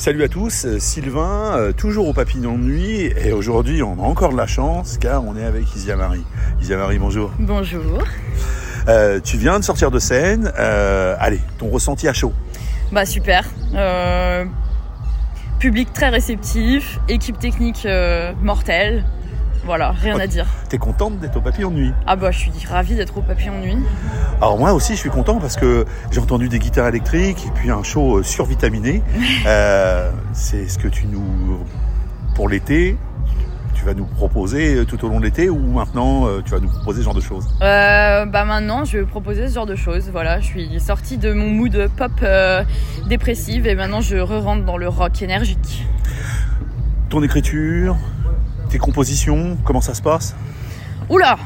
Salut à tous, Sylvain, euh, toujours au papillon de nuit, et aujourd'hui on a encore de la chance car on est avec Isia Marie. Isia Marie, bonjour. Bonjour. Euh, tu viens de sortir de scène, euh, allez, ton ressenti à chaud. Bah super. Euh, public très réceptif, équipe technique euh, mortelle. Voilà, rien à dire. T'es contente d'être au papillon de nuit Ah bah je suis ravie d'être au papillon de nuit. Alors moi aussi je suis content parce que j'ai entendu des guitares électriques et puis un show euh, survitaminé. Euh, c'est ce que tu nous... pour l'été, tu vas nous proposer euh, tout au long de l'été ou maintenant euh, tu vas nous proposer ce genre de choses? Euh, bah maintenant je vais proposer ce genre de choses. Voilà, je suis sortie de mon mood pop euh, dépressive et maintenant je re-rentre dans le rock énergique. Ton écriture, tes compositions, comment ça se passe Oula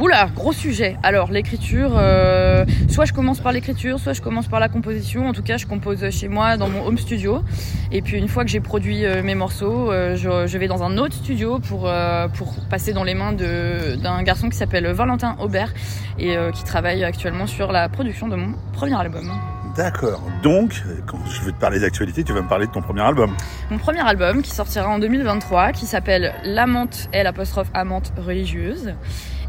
Oula, gros sujet. Alors l'écriture, euh, soit je commence par l'écriture, soit je commence par la composition. En tout cas, je compose chez moi dans mon home studio. Et puis une fois que j'ai produit euh, mes morceaux, euh, je, vais dans un autre studio pour pour passer dans les mains d'un garçon qui s'appelle Valentin Aubert et qui travaille actuellement sur la production de mon premier album. D'accord. Donc, quand je veux te parler d'actualité, tu vas me parler de ton premier album. Mon premier album qui sortira en 2023, qui s'appelle L'amante, L apostrophe amante religieuse,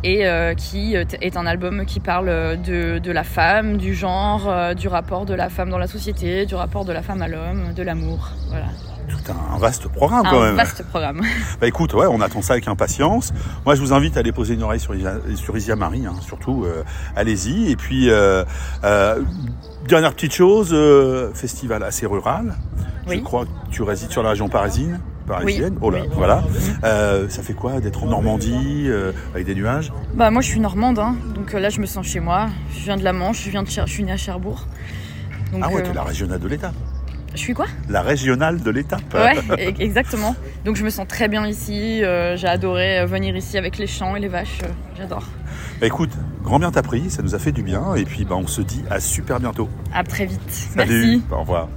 et euh, qui est un album qui parle de, de la femme, du genre, euh, du rapport de la femme dans la société, du rapport de la femme à l'homme, de l'amour. Voilà. Tout un vaste programme quand Un même. vaste programme. Bah écoute, ouais, on attend ça avec impatience. Moi, je vous invite à aller poser une oreille sur Isia, sur Isia Marie, hein, surtout. euh, Allez-y. Et puis, euh, euh, dernière petite chose, euh, festival assez rural. Je Oui. crois que tu résides sur la région parisienne. Parisienne. Oui. Oh là, Oui. voilà. Euh, ça fait quoi d'être en Normandie euh, avec des nuages? Bah moi je suis normande, hein, donc euh, là je me sens chez moi. Je viens de la Manche, je viens de Cher- je suis née à Cherbourg. Donc, Ah ouais, t'es la régionale de l'étape. je suis quoi? La régionale de l'étape. Ouais, e- exactement. Donc je me sens très bien ici. euh, J'ai adoré venir ici avec les champs et les vaches. euh, J'adore. Bah écoute, grand bien t'as pris, ça nous a fait du bien. Et puis, bah, on se dit à super bientôt. À très vite. Salut. Merci. Au revoir.